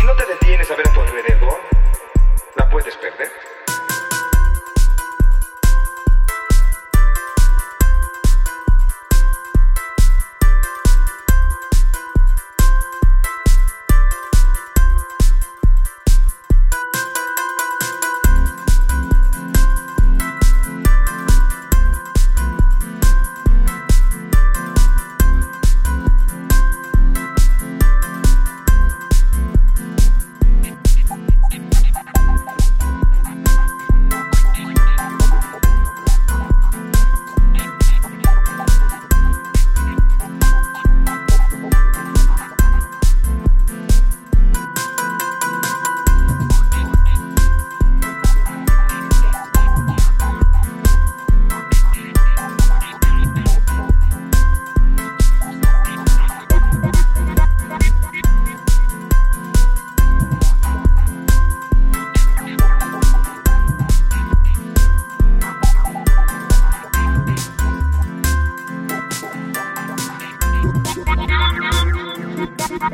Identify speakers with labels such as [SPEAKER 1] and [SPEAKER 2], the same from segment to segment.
[SPEAKER 1] Si no te detienes a ver a tu alrededor, la puedes perder.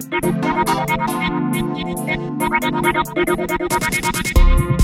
[SPEAKER 1] Thank you.